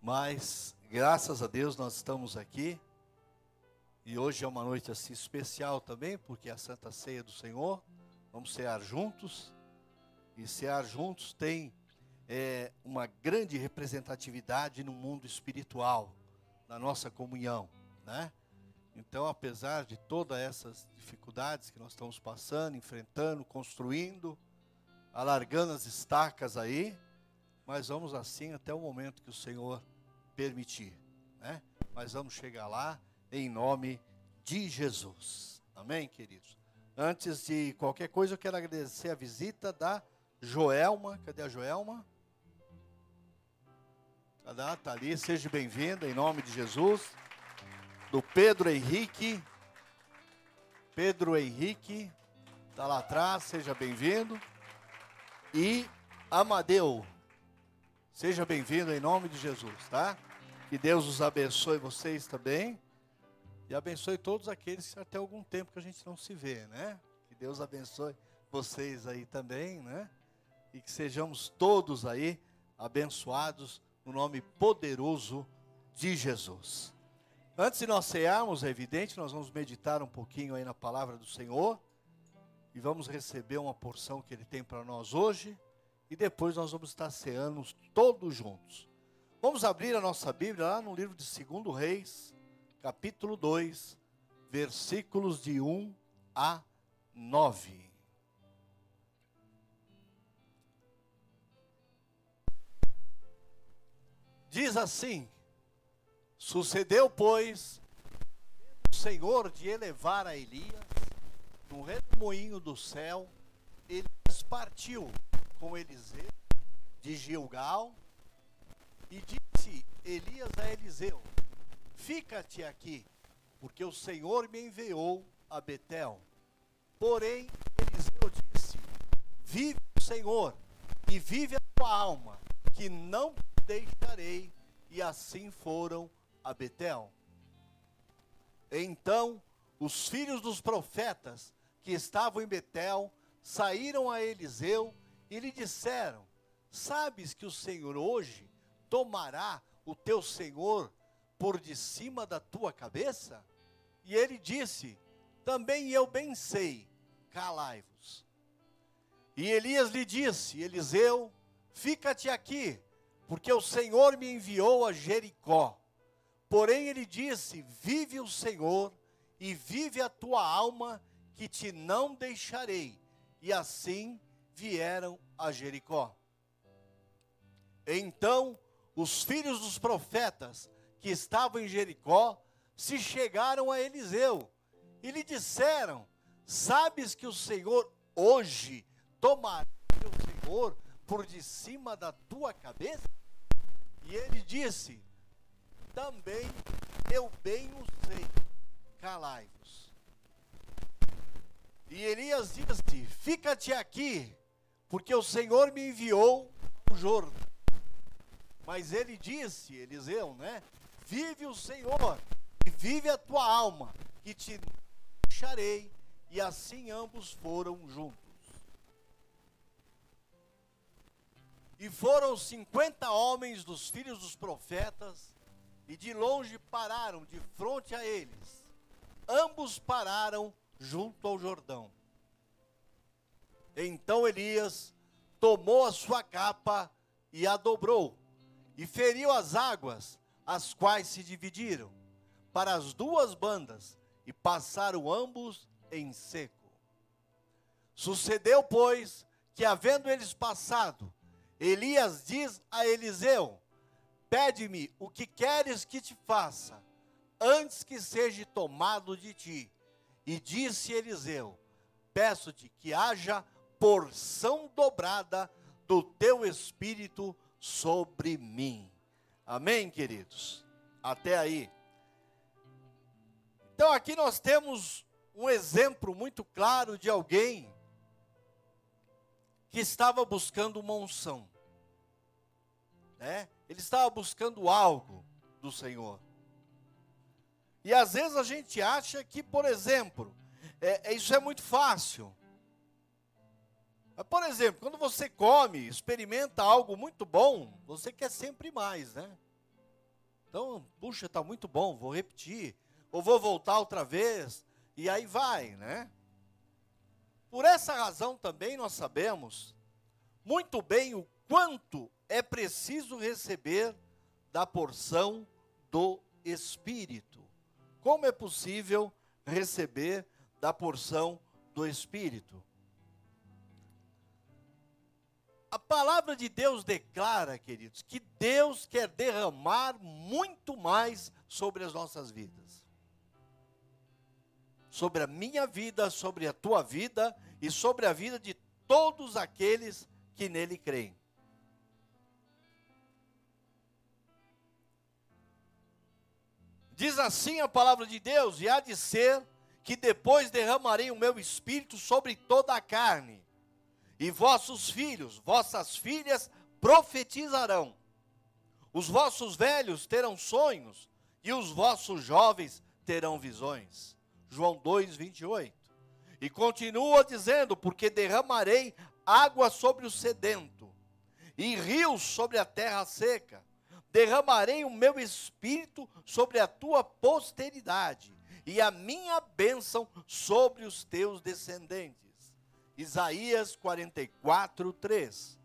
Mas, graças a Deus, nós estamos aqui. E hoje é uma noite assim especial também, porque é a Santa Ceia do Senhor. Vamos cear juntos. E cear juntos tem é, uma grande representatividade no mundo espiritual, na nossa comunhão, né? Então, apesar de todas essas dificuldades que nós estamos passando, enfrentando, construindo, alargando as estacas aí, mas vamos assim até o momento que o Senhor permitir, né? Mas vamos chegar lá em nome de Jesus. Amém, queridos? Antes de qualquer coisa, eu quero agradecer a visita da Joelma. Cadê a Joelma? Cadê? Está ali, seja bem-vinda em nome de Jesus. Do Pedro Henrique. Pedro Henrique, está lá atrás, seja bem-vindo. E Amadeu, seja bem-vindo em nome de Jesus, tá? Que Deus os abençoe vocês também. E abençoe todos aqueles que até algum tempo que a gente não se vê, né? Que Deus abençoe vocês aí também, né? E que sejamos todos aí abençoados no nome poderoso de Jesus. Antes de nós cearmos, é evidente, nós vamos meditar um pouquinho aí na palavra do Senhor e vamos receber uma porção que Ele tem para nós hoje e depois nós vamos estar ceando todos juntos. Vamos abrir a nossa Bíblia lá no livro de 2 Reis, capítulo 2, versículos de 1 a 9. Diz assim: Sucedeu, pois, o Senhor de elevar a Elias no redemoinho do céu, Elias partiu com Eliseu de Gilgal e disse Elias a Eliseu: Fica-te aqui, porque o Senhor me enviou a Betel. Porém, Eliseu disse: Vive o Senhor e vive a tua alma, que não deixarei. E assim foram a Betel. Então, os filhos dos profetas que estavam em Betel saíram a Eliseu e lhe disseram: Sabes que o Senhor hoje tomará o teu senhor por de cima da tua cabeça? E ele disse: Também eu bem sei, calai-vos. E Elias lhe disse: Eliseu, fica-te aqui, porque o Senhor me enviou a Jericó. Porém ele disse: Vive o Senhor e vive a tua alma, que te não deixarei. E assim vieram a Jericó. Então os filhos dos profetas que estavam em Jericó se chegaram a Eliseu e lhe disseram: Sabes que o Senhor hoje tomará o Senhor por de cima da tua cabeça? E ele disse: Também eu bem o sei, calai-vos. E Elias disse: Fica-te aqui, porque o Senhor me enviou ao Jordão mas ele disse, Eliseu, né? Vive o Senhor e vive a tua alma, que te deixarei. E assim ambos foram juntos. E foram cinquenta homens dos filhos dos profetas, e de longe pararam de frente a eles. Ambos pararam junto ao Jordão. Então Elias tomou a sua capa e a dobrou e feriu as águas, as quais se dividiram para as duas bandas e passaram ambos em seco. Sucedeu, pois, que havendo eles passado, Elias diz a Eliseu: Pede-me o que queres que te faça, antes que seja tomado de ti. E disse Eliseu: Peço-te que haja porção dobrada do teu espírito sobre mim. Amém, queridos? Até aí. Então aqui nós temos um exemplo muito claro de alguém que estava buscando uma unção. Né? Ele estava buscando algo do Senhor. E às vezes a gente acha que, por exemplo, é, é isso é muito fácil. Por exemplo, quando você come, experimenta algo muito bom, você quer sempre mais, né? Então, puxa, está muito bom, vou repetir, ou vou voltar outra vez, e aí vai, né? Por essa razão também nós sabemos muito bem o quanto é preciso receber da porção do Espírito. Como é possível receber da porção do Espírito? A palavra de Deus declara, queridos, que Deus quer derramar muito mais sobre as nossas vidas. Sobre a minha vida, sobre a tua vida e sobre a vida de todos aqueles que nele creem. Diz assim a palavra de Deus: E há de ser que depois derramarei o meu espírito sobre toda a carne e vossos filhos, vossas filhas profetizarão. Os vossos velhos terão sonhos, e os vossos jovens terão visões. João 2, 28. E continua dizendo: Porque derramarei água sobre o sedento, e rios sobre a terra seca. Derramarei o meu espírito sobre a tua posteridade, e a minha bênção sobre os teus descendentes Isaías 44, 3.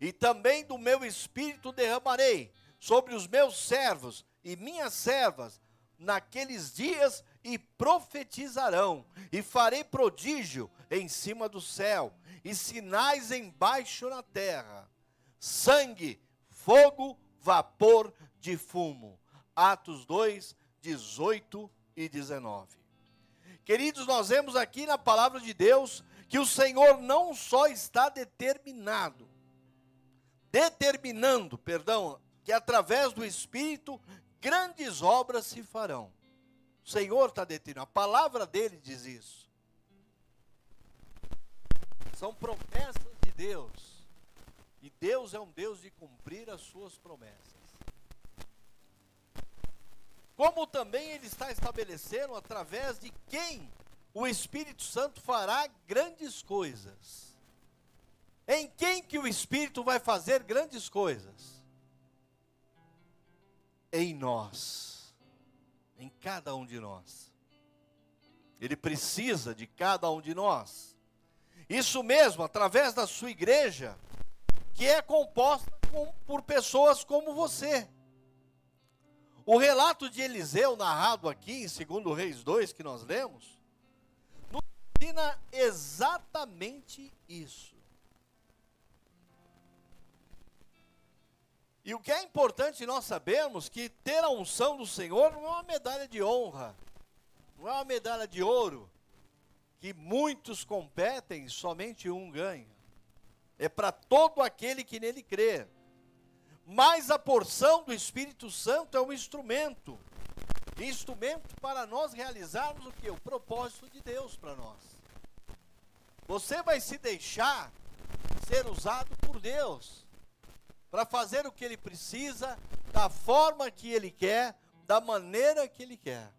E também do meu espírito derramarei sobre os meus servos e minhas servas naqueles dias e profetizarão, e farei prodígio em cima do céu, e sinais embaixo na terra: sangue, fogo, vapor de fumo. Atos 2, 18 e 19. Queridos, nós vemos aqui na palavra de Deus que o Senhor não só está determinado, determinando, perdão, que através do Espírito grandes obras se farão. O Senhor está determinando, a palavra dele diz isso. São promessas de Deus. E Deus é um Deus de cumprir as suas promessas. Como também ele está estabelecendo através de quem o Espírito Santo fará grandes coisas. Em quem que o Espírito vai fazer grandes coisas? Em nós. Em cada um de nós. Ele precisa de cada um de nós. Isso mesmo, através da sua igreja, que é composta por pessoas como você. O relato de Eliseu, narrado aqui em 2 Reis 2, que nós lemos, ensina exatamente isso. E o que é importante nós sabermos que ter a unção do Senhor não é uma medalha de honra, não é uma medalha de ouro, que muitos competem, somente um ganha. É para todo aquele que nele crê. Mas a porção do Espírito Santo é um instrumento instrumento para nós realizarmos o que? O propósito de Deus para nós. Você vai se deixar ser usado por Deus para fazer o que ele precisa, da forma que ele quer, da maneira que ele quer.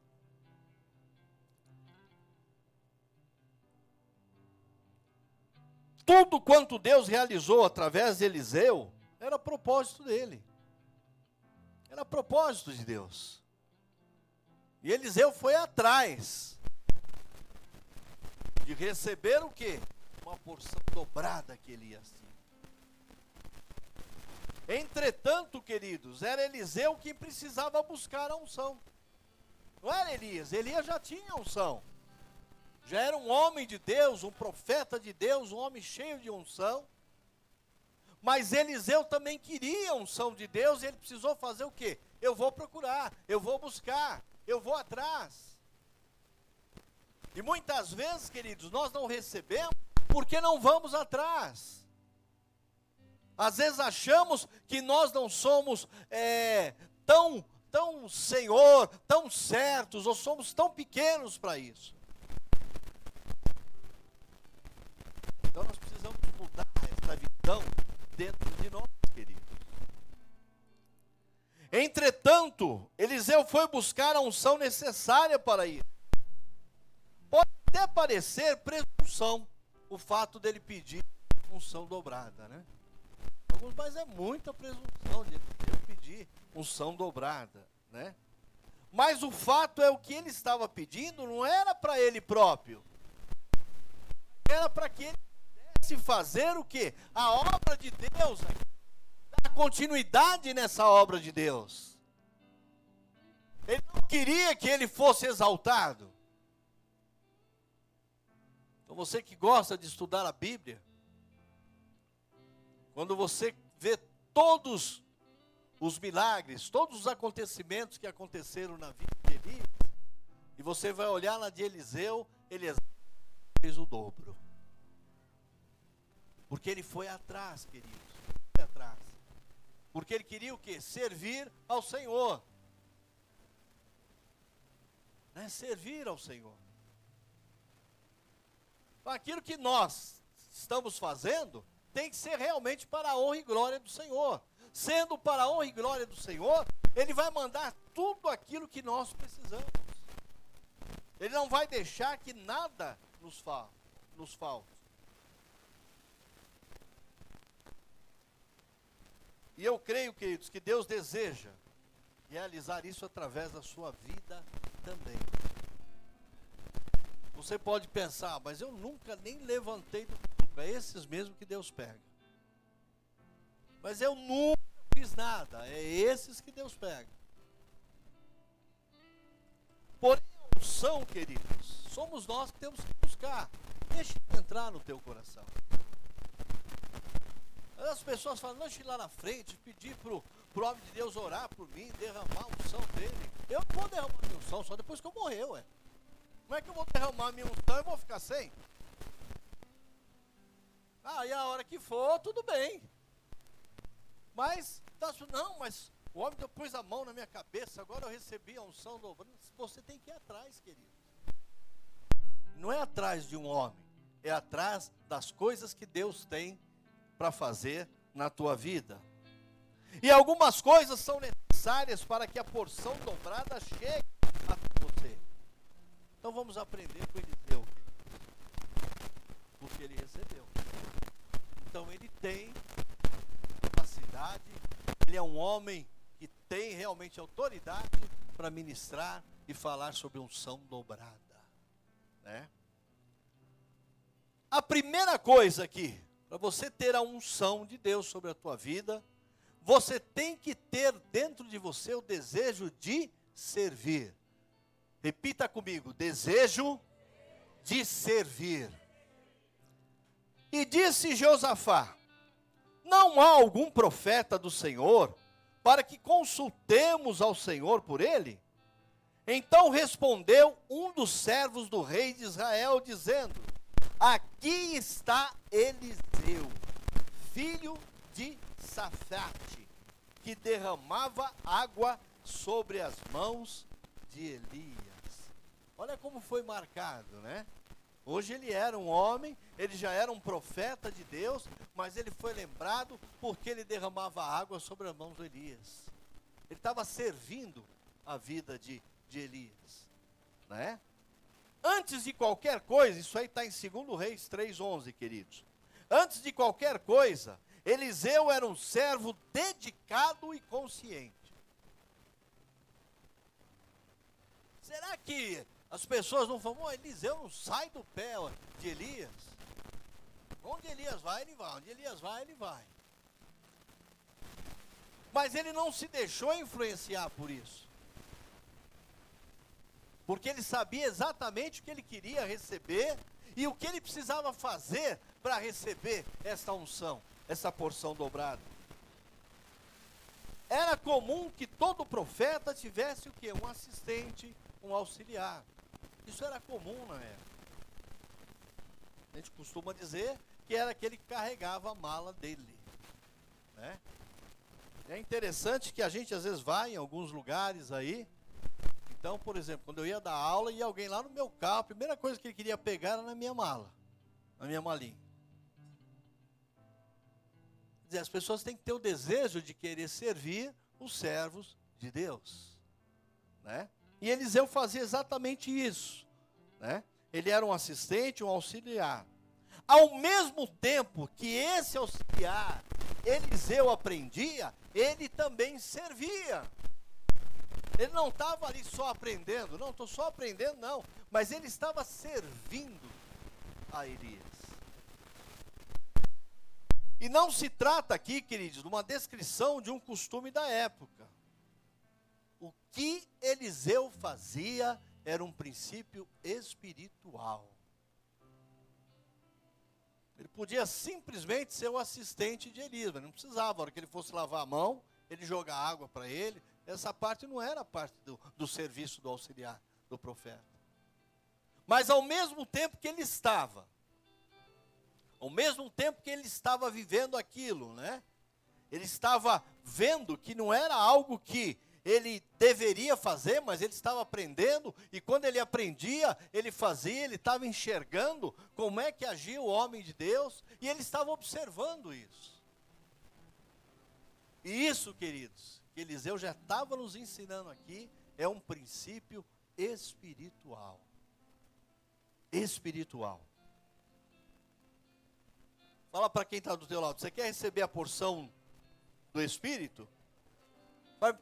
Tudo quanto Deus realizou através de Eliseu era propósito dele. Era propósito de Deus. E Eliseu foi atrás de receber o quê? Uma porção dobrada que ele ia ser. Entretanto, queridos, era Eliseu quem precisava buscar a unção. Não era Elias, Elias já tinha unção. Já era um homem de Deus, um profeta de Deus, um homem cheio de unção. Mas Eliseu também queria a unção de Deus e ele precisou fazer o quê? Eu vou procurar, eu vou buscar eu vou atrás. E muitas vezes, queridos, nós não recebemos porque não vamos atrás. Às vezes achamos que nós não somos é, tão, tão Senhor, tão certos, ou somos tão pequenos para isso. Então nós precisamos mudar essa visão dentro de nós. Entretanto, Eliseu foi buscar a unção necessária para ir. Pode até parecer presunção o fato dele pedir unção dobrada, né? Mas é muita presunção de ele pedir unção dobrada. né? Mas o fato é o que ele estava pedindo não era para ele próprio. Era para que ele pudesse fazer o quê? A obra de Deus, continuidade nessa obra de Deus. Ele não queria que ele fosse exaltado. Então você que gosta de estudar a Bíblia, quando você vê todos os milagres, todos os acontecimentos que aconteceram na vida de Elias, e você vai olhar na de Eliseu, ele fez o dobro. Porque ele foi atrás, queridos. Foi atrás. Porque ele queria o quê? Servir ao Senhor. Né? Servir ao Senhor. Então, aquilo que nós estamos fazendo tem que ser realmente para a honra e glória do Senhor. Sendo para a honra e glória do Senhor, Ele vai mandar tudo aquilo que nós precisamos. Ele não vai deixar que nada nos, fa nos falte. E eu creio, queridos, que Deus deseja realizar isso através da sua vida também. Você pode pensar, mas eu nunca nem levantei do banco. É esses mesmo que Deus pega. Mas eu nunca fiz nada. É esses que Deus pega. Porém, unção, queridos, somos nós que temos que buscar. Deixe entrar no teu coração. As pessoas falam, eu ir lá na frente, pedir para o homem de Deus orar por mim, derramar a unção dele. Eu não vou derramar a unção só depois que eu morrer, ué. Como é que eu vou derramar a minha unção e vou ficar sem? Ah, a hora que for, tudo bem. Mas, tá, não, mas o homem pôs a mão na minha cabeça, agora eu recebi a unção dobrando. Você tem que ir atrás, querido. Não é atrás de um homem, é atrás das coisas que Deus tem para fazer na tua vida. E algumas coisas são necessárias para que a porção dobrada chegue a você. Então vamos aprender com Eliseu. Porque ele recebeu. Então ele tem capacidade, ele é um homem que tem realmente autoridade para ministrar e falar sobre unção dobrada. Né? A primeira coisa aqui, para você ter a unção de Deus sobre a tua vida, você tem que ter dentro de você o desejo de servir. Repita comigo: desejo de servir. E disse Josafá: Não há algum profeta do Senhor para que consultemos ao Senhor por ele? Então respondeu um dos servos do rei de Israel, dizendo: Aqui está Eliseu, filho de Safate, que derramava água sobre as mãos de Elias. Olha como foi marcado, né? Hoje ele era um homem, ele já era um profeta de Deus, mas ele foi lembrado porque ele derramava água sobre as mãos de Elias. Ele estava servindo a vida de, de Elias, né? Antes de qualquer coisa, isso aí está em 2 Reis 3,11, queridos. Antes de qualquer coisa, Eliseu era um servo dedicado e consciente. Será que as pessoas não falam, oh, Eliseu não sai do pé de Elias. Onde Elias vai, ele vai. Onde Elias vai, ele vai. Mas ele não se deixou influenciar por isso. Porque ele sabia exatamente o que ele queria receber e o que ele precisava fazer para receber essa unção, essa porção dobrada. Era comum que todo profeta tivesse o que? Um assistente, um auxiliar. Isso era comum na época. A gente costuma dizer que era aquele que carregava a mala dele. Né? É interessante que a gente às vezes vai em alguns lugares aí. Então, por exemplo, quando eu ia dar aula e alguém lá no meu carro, a primeira coisa que ele queria pegar era na minha mala, na minha malinha. As pessoas têm que ter o desejo de querer servir os servos de Deus, né? E Eliseu fazia exatamente isso. Né? Ele era um assistente, um auxiliar. Ao mesmo tempo que esse auxiliar, Eliseu aprendia, ele também servia. Ele não estava ali só aprendendo, não, estou só aprendendo, não. Mas ele estava servindo a Elias. E não se trata aqui, queridos, de uma descrição de um costume da época. O que Eliseu fazia era um princípio espiritual. Ele podia simplesmente ser o assistente de Elias, mas não precisava. Na hora que ele fosse lavar a mão, ele jogar água para ele. Essa parte não era parte do, do serviço do auxiliar, do profeta. Mas ao mesmo tempo que ele estava, ao mesmo tempo que ele estava vivendo aquilo, né? Ele estava vendo que não era algo que ele deveria fazer, mas ele estava aprendendo, e quando ele aprendia, ele fazia, ele estava enxergando como é que agia o homem de Deus, e ele estava observando isso. E isso, queridos, que Eliseu já estava nos ensinando aqui, é um princípio espiritual. Espiritual. Fala para quem está do teu lado, você quer receber a porção do Espírito?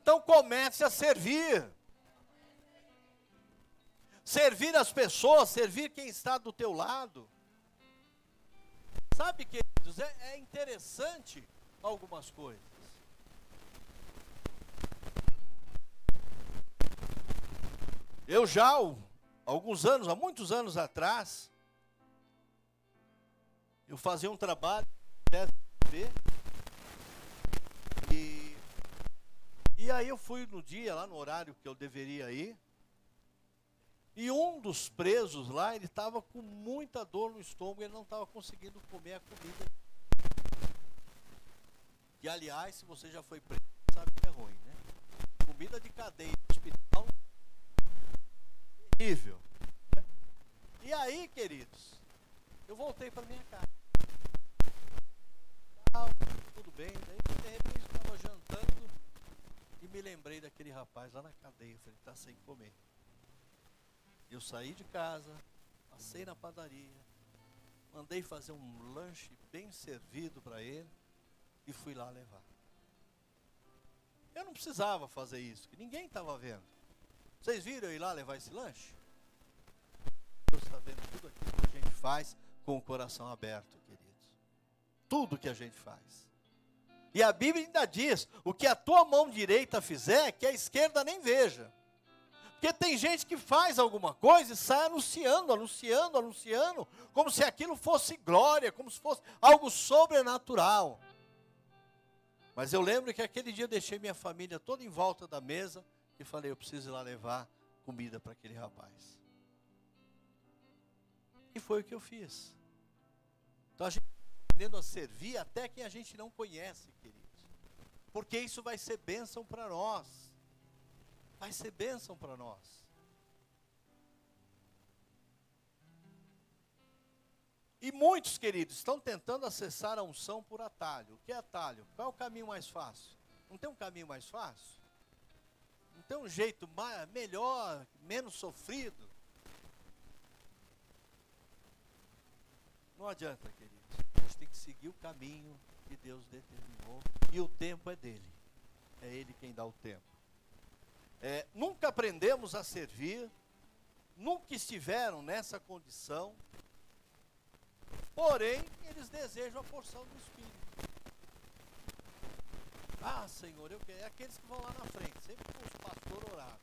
Então comece a servir. Servir as pessoas, servir quem está do teu lado. Sabe, queridos, é, é interessante algumas coisas. Eu já, alguns anos, há muitos anos atrás, eu fazia um trabalho e, e aí eu fui no dia, lá no horário que eu deveria ir, e um dos presos lá, ele estava com muita dor no estômago, ele não estava conseguindo comer a comida. E aliás, se você já foi preso, sabe que é ruim, né? Comida de cadeia, terrível. E aí, queridos, eu voltei para minha casa tudo bem. Daí, de repente, estava jantando e me lembrei daquele rapaz lá na cadeia. Falei, está sem comer. Eu saí de casa, passei na padaria, mandei fazer um lanche bem servido para ele e fui lá levar. Eu não precisava fazer isso, que ninguém estava vendo. Vocês viram eu ir lá levar esse lanche? Deus está vendo tudo aquilo que a gente faz com o coração aberto tudo que a gente faz. E a Bíblia ainda diz: o que a tua mão direita fizer, que a esquerda nem veja. Porque tem gente que faz alguma coisa e sai anunciando, anunciando, anunciando, como se aquilo fosse glória, como se fosse algo sobrenatural. Mas eu lembro que aquele dia eu deixei minha família toda em volta da mesa e falei: eu preciso ir lá levar comida para aquele rapaz. E foi o que eu fiz. Então a gente aprendendo a servir até quem a gente não conhece, queridos. Porque isso vai ser bênção para nós. Vai ser bênção para nós. E muitos, queridos, estão tentando acessar a unção por atalho. O que é atalho? Qual é o caminho mais fácil? Não tem um caminho mais fácil? Tem um jeito mais, melhor, menos sofrido? Não adianta, querido tem que seguir o caminho que Deus determinou e o tempo é dele. É ele quem dá o tempo. É, nunca aprendemos a servir, nunca estiveram nessa condição, porém eles desejam a porção do Espírito. Ah, Senhor, eu quero. É aqueles que vão lá na frente, sempre com os pastores oraram.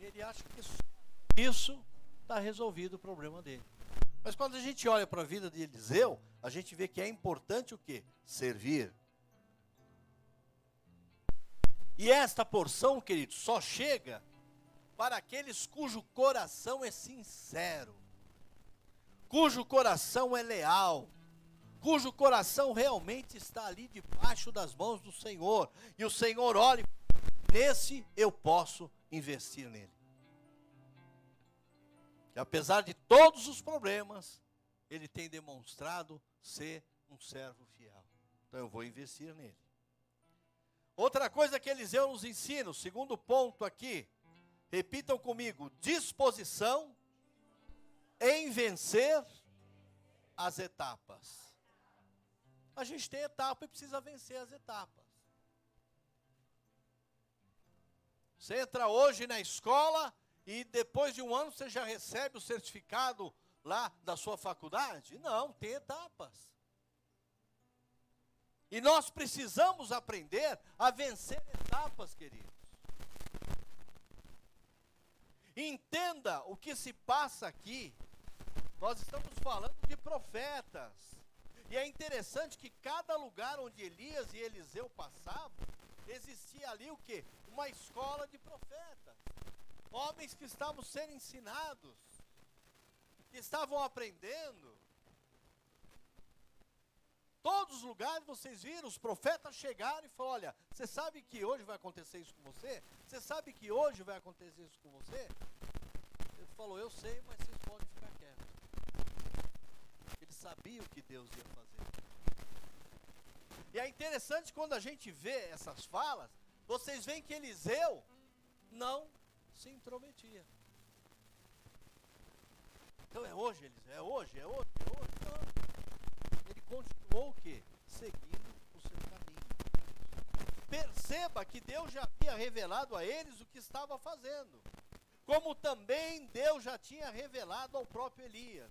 Ele acha que isso está resolvido o problema dele. Mas quando a gente olha para a vida de Eliseu, a gente vê que é importante o quê? Servir. E esta porção, querido, só chega para aqueles cujo coração é sincero, cujo coração é leal, cujo coração realmente está ali debaixo das mãos do Senhor, e o Senhor olha, nesse eu posso investir nele que apesar de todos os problemas, ele tem demonstrado ser um servo fiel. Então eu vou investir nele. Outra coisa que Eliseu nos ensina, o segundo ponto aqui, repitam comigo: disposição em vencer as etapas. A gente tem etapa e precisa vencer as etapas. Você entra hoje na escola e depois de um ano você já recebe o certificado lá da sua faculdade? Não, tem etapas. E nós precisamos aprender a vencer etapas, queridos. Entenda o que se passa aqui. Nós estamos falando de profetas. E é interessante que cada lugar onde Elias e Eliseu passavam, existia ali o que? Uma escola de profetas. Homens que estavam sendo ensinados, que estavam aprendendo. Todos os lugares vocês viram, os profetas chegaram e falaram: Olha, você sabe que hoje vai acontecer isso com você? Você sabe que hoje vai acontecer isso com você? Ele falou: Eu sei, mas vocês podem ficar quietos. Sabia o que Deus ia fazer. E é interessante quando a gente vê essas falas, vocês veem que Eliseu não se intrometia. Então é hoje, Eliseu, é hoje, é hoje, é hoje. Não. Ele continuou o quê? Seguindo o seu caminho. Perceba que Deus já havia revelado a eles o que estava fazendo. Como também Deus já tinha revelado ao próprio Elias.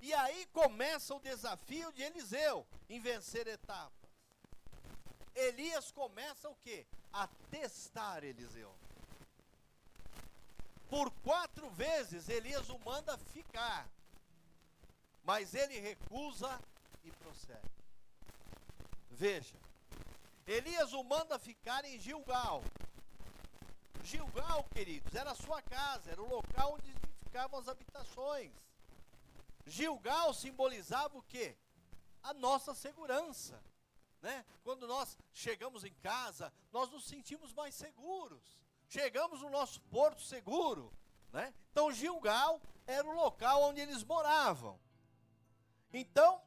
E aí começa o desafio de Eliseu em vencer etapas. Elias começa o quê? A testar Eliseu. Por quatro vezes Elias o manda ficar, mas ele recusa e prossegue. Veja, Elias o manda ficar em Gilgal. Gilgal, queridos, era a sua casa, era o local onde ficavam as habitações. Gilgal simbolizava o quê? A nossa segurança. Né? Quando nós chegamos em casa, nós nos sentimos mais seguros. Chegamos no nosso porto seguro. Né? Então, Gilgal era o local onde eles moravam. Então,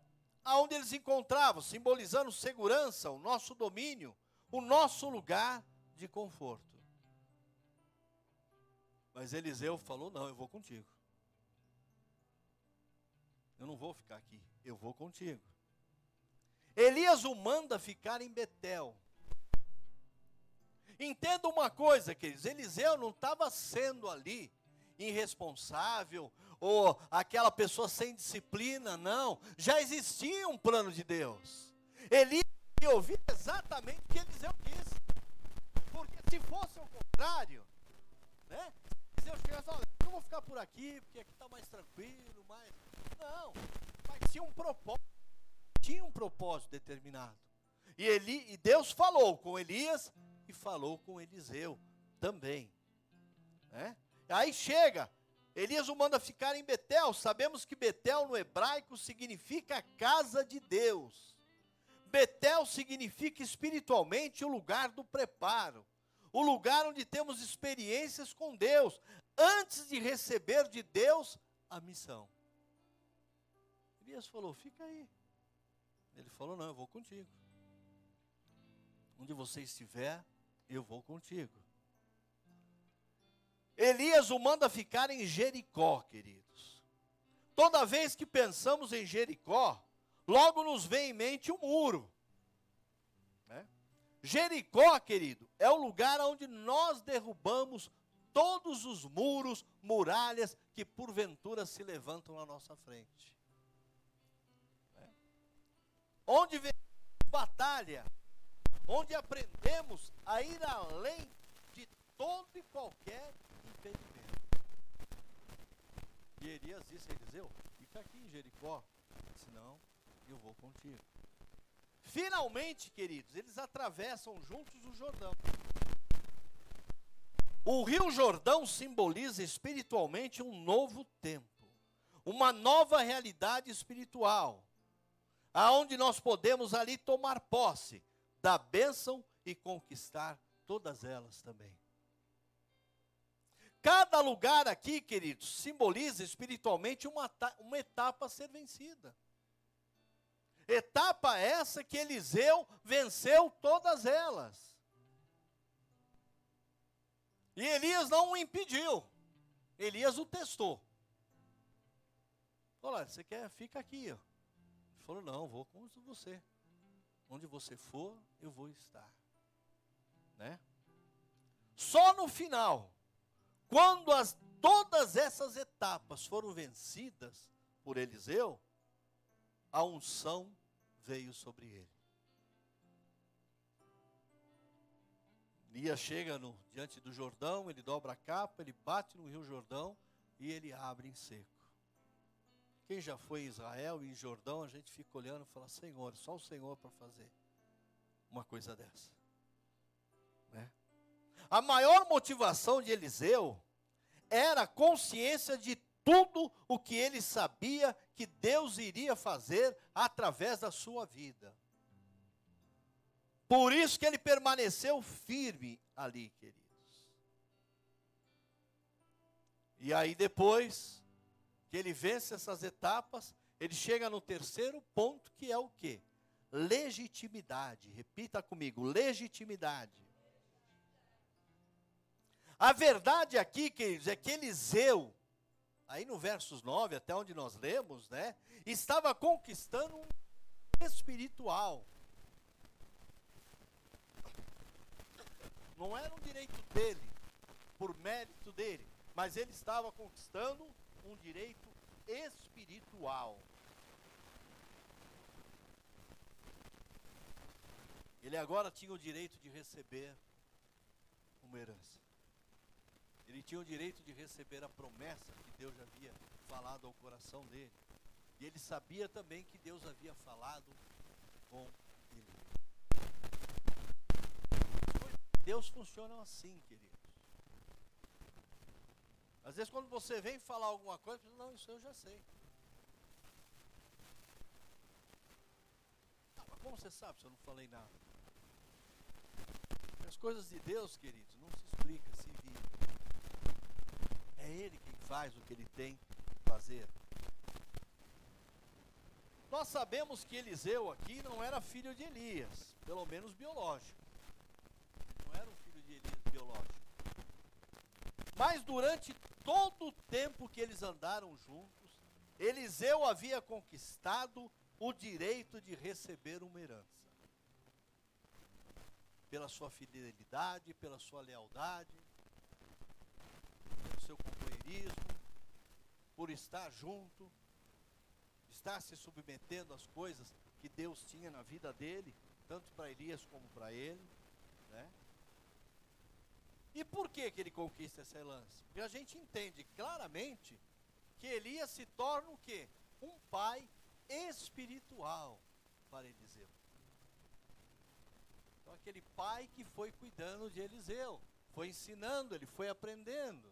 aonde eles encontravam, simbolizando segurança, o nosso domínio, o nosso lugar de conforto. Mas Eliseu falou: Não, eu vou contigo. Eu não vou ficar aqui, eu vou contigo. Elias o manda ficar em Betel. Entenda uma coisa, queridos: Eliseu não estava sendo ali irresponsável ou aquela pessoa sem disciplina, não. Já existia um plano de Deus. Elias ouvir exatamente o que Eliseu disse. Porque se fosse o contrário, né? Olha, eu vou ficar por aqui, porque aqui está mais tranquilo, mais. Não, mas tinha um propósito, tinha um propósito determinado. E, Eli, e Deus falou com Elias e falou com Eliseu também. Né? Aí chega, Elias o manda ficar em Betel. Sabemos que Betel no hebraico significa casa de Deus. Betel significa espiritualmente o lugar do preparo, o lugar onde temos experiências com Deus, antes de receber de Deus a missão. Elias falou: fica aí. Ele falou: não, eu vou contigo. Onde você estiver, eu vou contigo. Elias o manda ficar em Jericó, queridos. Toda vez que pensamos em Jericó, logo nos vem em mente o um muro. Jericó, querido, é o lugar onde nós derrubamos todos os muros, muralhas que porventura se levantam na nossa frente onde vemos batalha, onde aprendemos a ir além de todo e qualquer impedimento. E Elias disse a Eliseu: fica aqui em Jericó, senão eu vou contigo. Finalmente, queridos, eles atravessam juntos o Jordão. O Rio Jordão simboliza espiritualmente um novo tempo, uma nova realidade espiritual aonde nós podemos ali tomar posse da bênção e conquistar todas elas também. Cada lugar aqui, queridos, simboliza espiritualmente uma, uma etapa a ser vencida. Etapa essa que Eliseu venceu todas elas. E Elias não o impediu. Elias o testou. Olha, você quer? Fica aqui. Ó falou: Não, vou com você. Onde você for, eu vou estar. Né? Só no final, quando as, todas essas etapas foram vencidas por Eliseu, a unção veio sobre ele. Elias chega no, diante do Jordão, ele dobra a capa, ele bate no rio Jordão e ele abre em seco. Quem já foi em Israel e em Jordão, a gente fica olhando e fala: Senhor, só o Senhor para fazer uma coisa dessa. Né? A maior motivação de Eliseu era a consciência de tudo o que ele sabia que Deus iria fazer através da sua vida. Por isso que ele permaneceu firme ali, queridos. E aí depois que ele vence essas etapas, ele chega no terceiro ponto, que é o quê? Legitimidade. Repita comigo, legitimidade. A verdade aqui, queridos, é que Eliseu, aí no versos 9, até onde nós lemos, né, estava conquistando um espiritual. Não era um direito dele, por mérito dele, mas ele estava conquistando um direito espiritual. Ele agora tinha o direito de receber uma herança. Ele tinha o direito de receber a promessa que Deus havia falado ao coração dele. E ele sabia também que Deus havia falado com ele. Deus funciona assim, queridos. Às vezes quando você vem falar alguma coisa, você não, isso eu já sei. Ah, mas como você sabe se eu não falei nada? As coisas de Deus, queridos, não se explica, se vive. É Ele quem faz o que Ele tem que fazer. Nós sabemos que Eliseu aqui não era filho de Elias, pelo menos biológico biológico. Mas durante todo o tempo que eles andaram juntos, Eliseu havia conquistado o direito de receber uma herança. Pela sua fidelidade, pela sua lealdade, pelo seu companheirismo, por estar junto, estar se submetendo às coisas que Deus tinha na vida dele, tanto para Elias como para ele, né? E por que, que ele conquista essa herança? Porque a gente entende claramente que Elias se torna o quê? Um pai espiritual para Eliseu. Então aquele pai que foi cuidando de Eliseu, foi ensinando, ele foi aprendendo.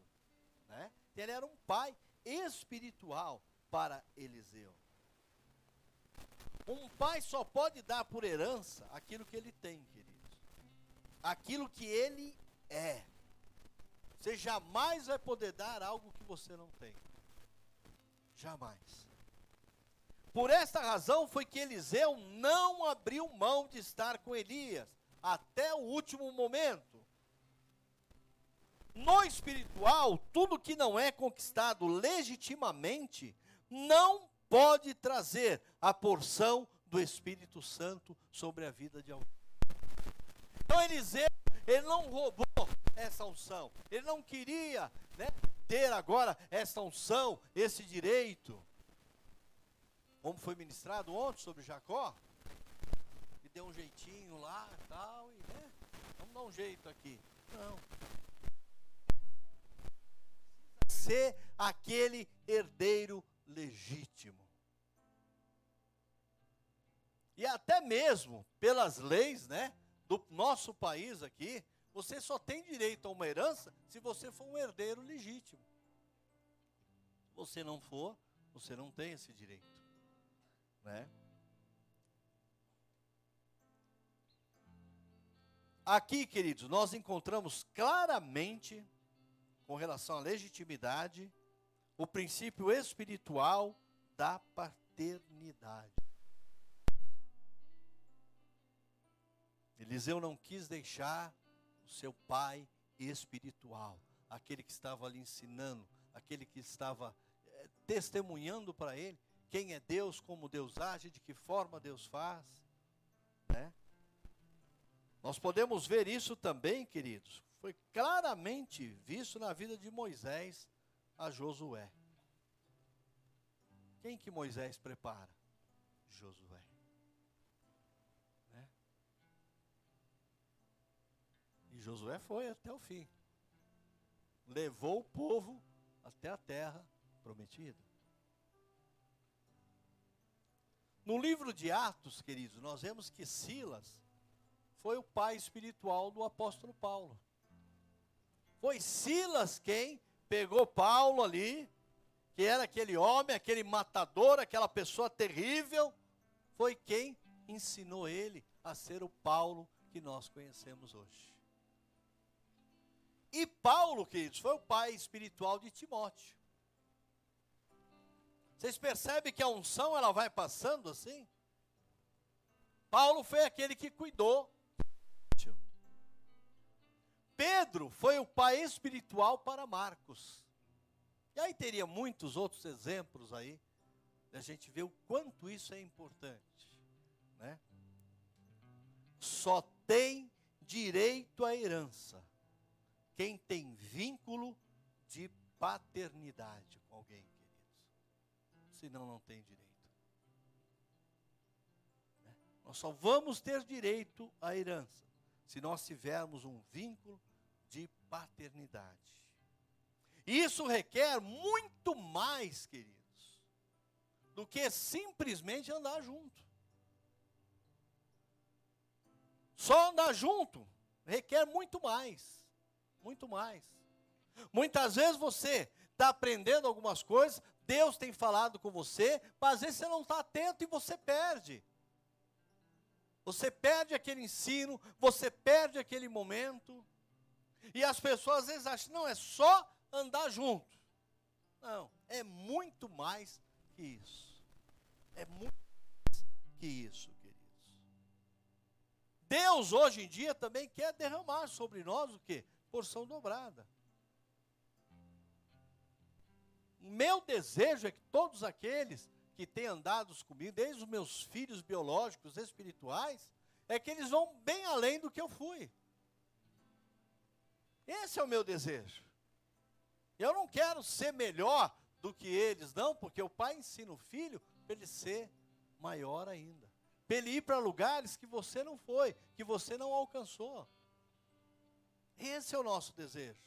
Né? Ele era um pai espiritual para Eliseu. Um pai só pode dar por herança aquilo que ele tem, queridos. Aquilo que ele é. Você jamais vai poder dar algo que você não tem. Jamais. Por esta razão foi que Eliseu não abriu mão de estar com Elias até o último momento. No espiritual, tudo que não é conquistado legitimamente não pode trazer a porção do Espírito Santo sobre a vida de alguém. Então Eliseu, ele não roubou essa unção. Ele não queria né, ter agora essa unção, esse direito. Como foi ministrado ontem sobre Jacó, que deu um jeitinho lá e tal, e né, vamos dar um jeito aqui. Não. Ser aquele herdeiro legítimo. E até mesmo pelas leis, né, do nosso país aqui, você só tem direito a uma herança se você for um herdeiro legítimo. Se você não for, você não tem esse direito. Né? Aqui, queridos, nós encontramos claramente, com relação à legitimidade, o princípio espiritual da paternidade. Eliseu não quis deixar o seu pai espiritual, aquele que estava ali ensinando, aquele que estava é, testemunhando para ele quem é Deus, como Deus age, de que forma Deus faz, né? Nós podemos ver isso também, queridos, foi claramente visto na vida de Moisés a Josué. Quem que Moisés prepara? Josué. Né? E Josué foi até o fim. Levou o povo até a terra prometida. No livro de Atos, queridos, nós vemos que Silas foi o pai espiritual do apóstolo Paulo. Foi Silas quem pegou Paulo ali, que era aquele homem, aquele matador, aquela pessoa terrível, foi quem ensinou ele a ser o Paulo que nós conhecemos hoje. E Paulo, queridos, foi o pai espiritual de Timóteo. Vocês percebem que a unção ela vai passando assim? Paulo foi aquele que cuidou. Pedro foi o pai espiritual para Marcos. E aí teria muitos outros exemplos aí, da gente ver o quanto isso é importante, né? Só tem direito à herança quem tem vínculo de paternidade com alguém senão não tem direito. Né? Nós só vamos ter direito à herança se nós tivermos um vínculo de paternidade. Isso requer muito mais, queridos, do que simplesmente andar junto. Só andar junto requer muito mais, muito mais. Muitas vezes você está aprendendo algumas coisas, Deus tem falado com você, mas às vezes você não está atento e você perde. Você perde aquele ensino, você perde aquele momento. E as pessoas às vezes acham, não, é só andar junto. Não, é muito mais que isso. É muito mais que isso, queridos. Deus hoje em dia também quer derramar sobre nós o que? Porção dobrada. Meu desejo é que todos aqueles que têm andado comigo, desde os meus filhos biológicos, espirituais, é que eles vão bem além do que eu fui. Esse é o meu desejo. Eu não quero ser melhor do que eles, não, porque o pai ensina o filho para ele ser maior ainda. Para ele ir para lugares que você não foi, que você não alcançou. Esse é o nosso desejo.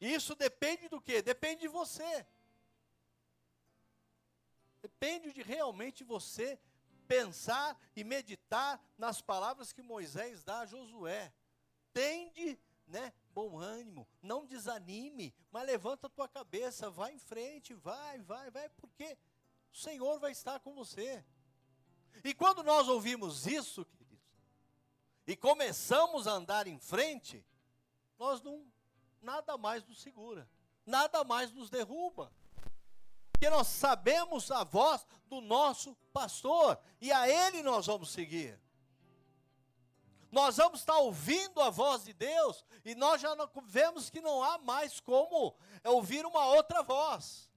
Isso depende do quê? Depende de você. Depende de realmente você pensar e meditar nas palavras que Moisés dá a Josué. Tende, né, bom ânimo, não desanime, mas levanta a tua cabeça, vai em frente, vai, vai, vai, porque o Senhor vai estar com você. E quando nós ouvimos isso, queridos, e começamos a andar em frente, nós não nada mais nos segura, nada mais nos derruba. Porque nós sabemos a voz do nosso pastor e a ele nós vamos seguir. Nós vamos estar ouvindo a voz de Deus e nós já vemos que não há mais como ouvir uma outra voz.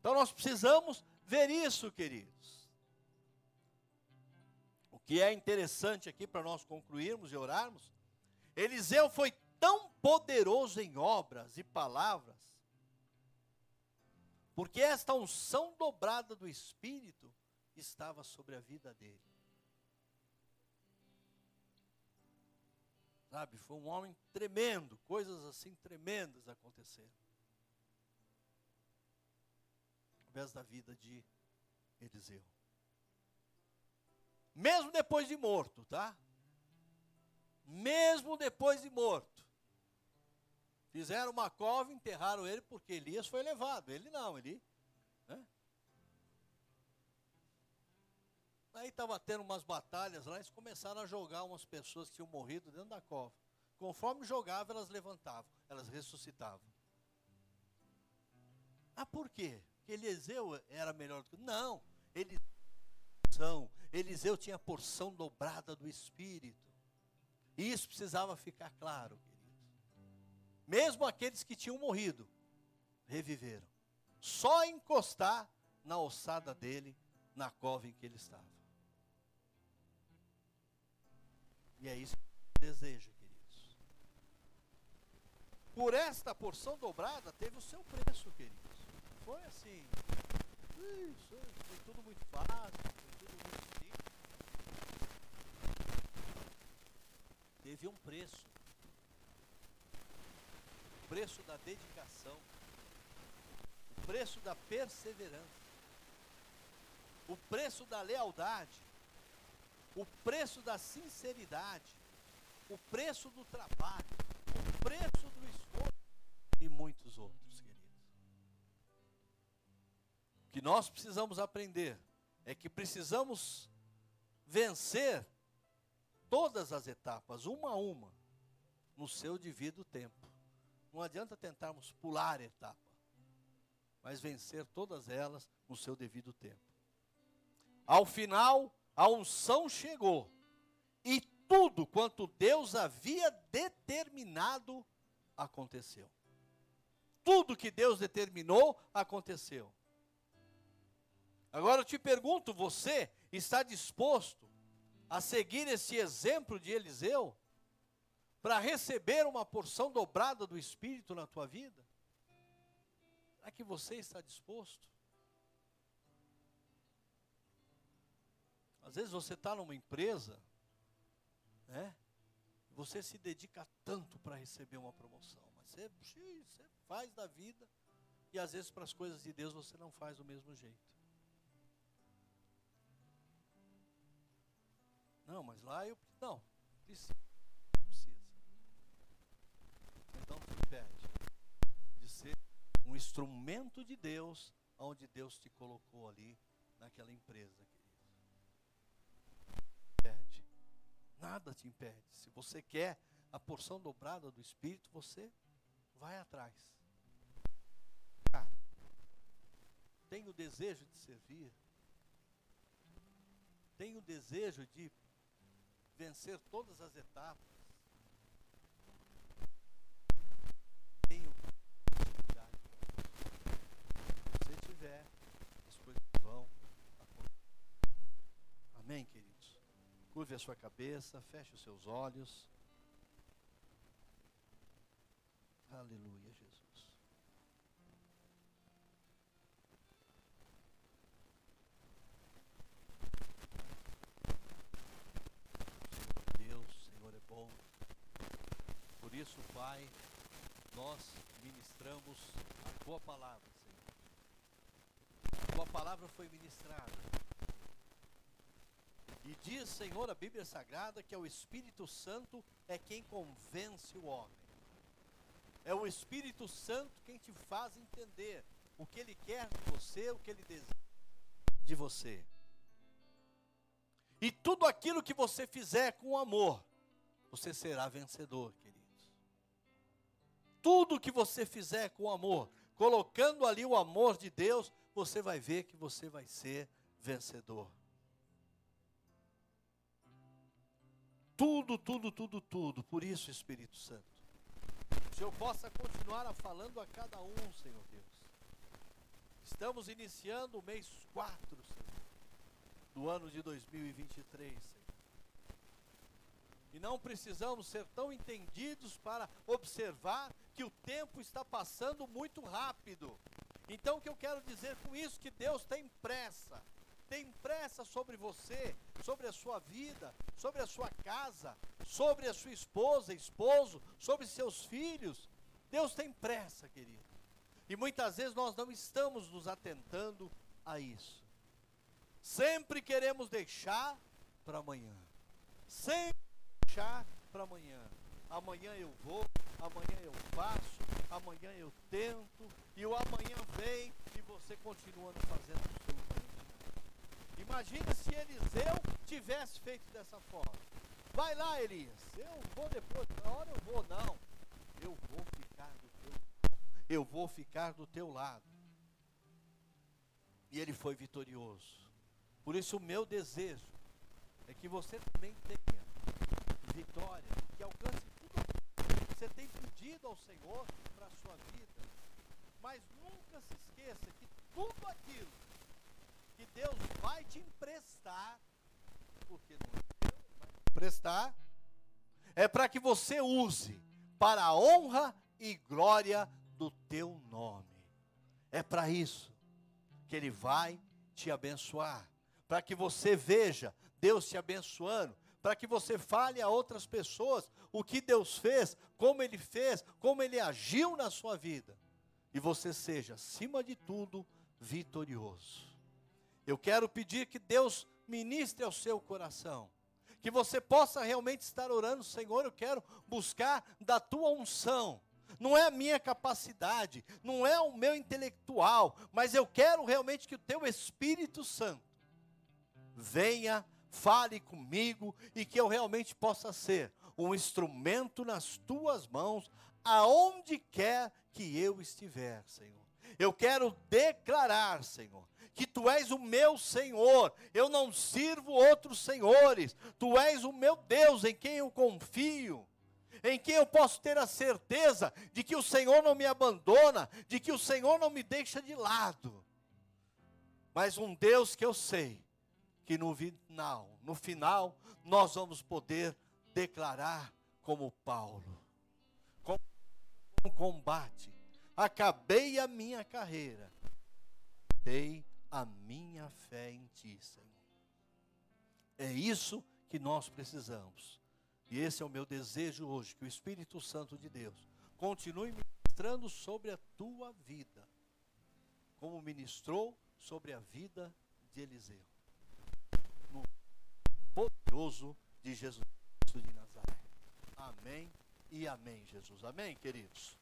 Então nós precisamos ver isso, queridos. O que é interessante aqui para nós concluirmos e orarmos, Eliseu foi tão poderoso em obras e palavras, porque esta unção dobrada do Espírito estava sobre a vida dele. Sabe, foi um homem tremendo, coisas assim tremendas aconteceram. Através da vida de Eliseu. Mesmo depois de morto, tá? Mesmo depois de morto. Fizeram uma cova, enterraram ele porque Elias foi levado. Ele não, ele. Né? Aí estava tendo umas batalhas lá, eles começaram a jogar umas pessoas que tinham morrido dentro da cova. Conforme jogava, elas levantavam, elas ressuscitavam. Ah, por quê? Porque Eliseu era melhor do que. Não, Eliseu tinha a porção dobrada do Espírito. E isso precisava ficar claro. Mesmo aqueles que tinham morrido, reviveram. Só encostar na ossada dele, na cova em que ele estava. E é isso que deseja, queridos. Por esta porção dobrada teve o seu preço, queridos. Foi assim. Isso, foi tudo muito fácil, foi tudo muito simples. Teve um preço. O preço da dedicação. O preço da perseverança. O preço da lealdade o preço da sinceridade, o preço do trabalho, o preço do esforço e muitos outros, queridos. O que nós precisamos aprender é que precisamos vencer todas as etapas, uma a uma, no seu devido tempo. Não adianta tentarmos pular etapa, mas vencer todas elas no seu devido tempo. Ao final, a unção chegou e tudo quanto Deus havia determinado aconteceu. Tudo que Deus determinou aconteceu. Agora eu te pergunto: você está disposto a seguir esse exemplo de Eliseu para receber uma porção dobrada do Espírito na tua vida? Será que você está disposto? Às vezes você está numa empresa, né? Você se dedica tanto para receber uma promoção, mas você, você faz da vida e às vezes para as coisas de Deus você não faz do mesmo jeito. Não, mas lá eu não precisa. Então te impede de ser um instrumento de Deus, onde Deus te colocou ali naquela empresa. Nada te impede. Se você quer a porção dobrada do Espírito, você vai atrás. Ah, tem o desejo de servir. Tem o desejo de vencer todas as etapas. Se você tiver, as coisas vão acontecer. Amém, querido? Curve a sua cabeça, feche os seus olhos. Aleluia, Jesus. Deus, Senhor é bom. Por isso, Pai, nós ministramos a tua palavra, tua palavra foi ministrada e diz, Senhor, a Bíblia Sagrada, que é o Espírito Santo é quem convence o homem. É o Espírito Santo quem te faz entender o que ele quer de você, o que ele deseja de você. E tudo aquilo que você fizer com amor, você será vencedor, queridos. Tudo que você fizer com amor, colocando ali o amor de Deus, você vai ver que você vai ser vencedor. Tudo, tudo, tudo, tudo. Por isso, Espírito Santo. Que eu possa continuar falando a cada um, Senhor Deus. Estamos iniciando o mês 4, Senhor, do ano de 2023, Senhor. E não precisamos ser tão entendidos para observar que o tempo está passando muito rápido. Então, o que eu quero dizer com isso? Que Deus tem pressa tem pressa sobre você, sobre a sua vida, sobre a sua casa, sobre a sua esposa, esposo, sobre seus filhos. Deus tem pressa, querido. E muitas vezes nós não estamos nos atentando a isso. Sempre queremos deixar para amanhã. Sempre deixar para amanhã. Amanhã eu vou, amanhã eu faço, amanhã eu tento, e o amanhã vem e você continua não fazendo absolutamente Imagina se Eliseu tivesse feito dessa forma. Vai lá, Elias. Eu vou depois, na hora eu vou, não. Eu vou ficar do teu Eu vou ficar do teu lado. E ele foi vitorioso. Por isso o meu desejo é que você também tenha vitória, que alcance você tem pedido ao Senhor para a sua vida. Mas nunca se esqueça que tudo aquilo que Deus vai te emprestar, porque não é emprestar, é para que você use para a honra e glória do teu nome. É para isso que Ele vai te abençoar, para que você veja Deus te abençoando, para que você fale a outras pessoas o que Deus fez, como Ele fez, como Ele agiu na sua vida, e você seja, acima de tudo, vitorioso. Eu quero pedir que Deus ministre ao seu coração que você possa realmente estar orando, Senhor, eu quero buscar da tua unção. Não é a minha capacidade, não é o meu intelectual, mas eu quero realmente que o teu Espírito Santo venha, fale comigo e que eu realmente possa ser um instrumento nas tuas mãos, aonde quer que eu estiver, Senhor. Eu quero declarar, Senhor, que tu és o meu Senhor, eu não sirvo outros senhores, tu és o meu Deus em quem eu confio, em quem eu posso ter a certeza de que o Senhor não me abandona, de que o Senhor não me deixa de lado, mas um Deus que eu sei que no final, no final, nós vamos poder declarar como Paulo, com combate, acabei a minha carreira, dei a minha fé em Ti, Senhor. É isso que nós precisamos. E esse é o meu desejo hoje, que o Espírito Santo de Deus continue ministrando sobre a tua vida, como ministrou sobre a vida de Eliseu. Poderoso de Jesus de Nazaré. Amém e amém, Jesus. Amém, queridos.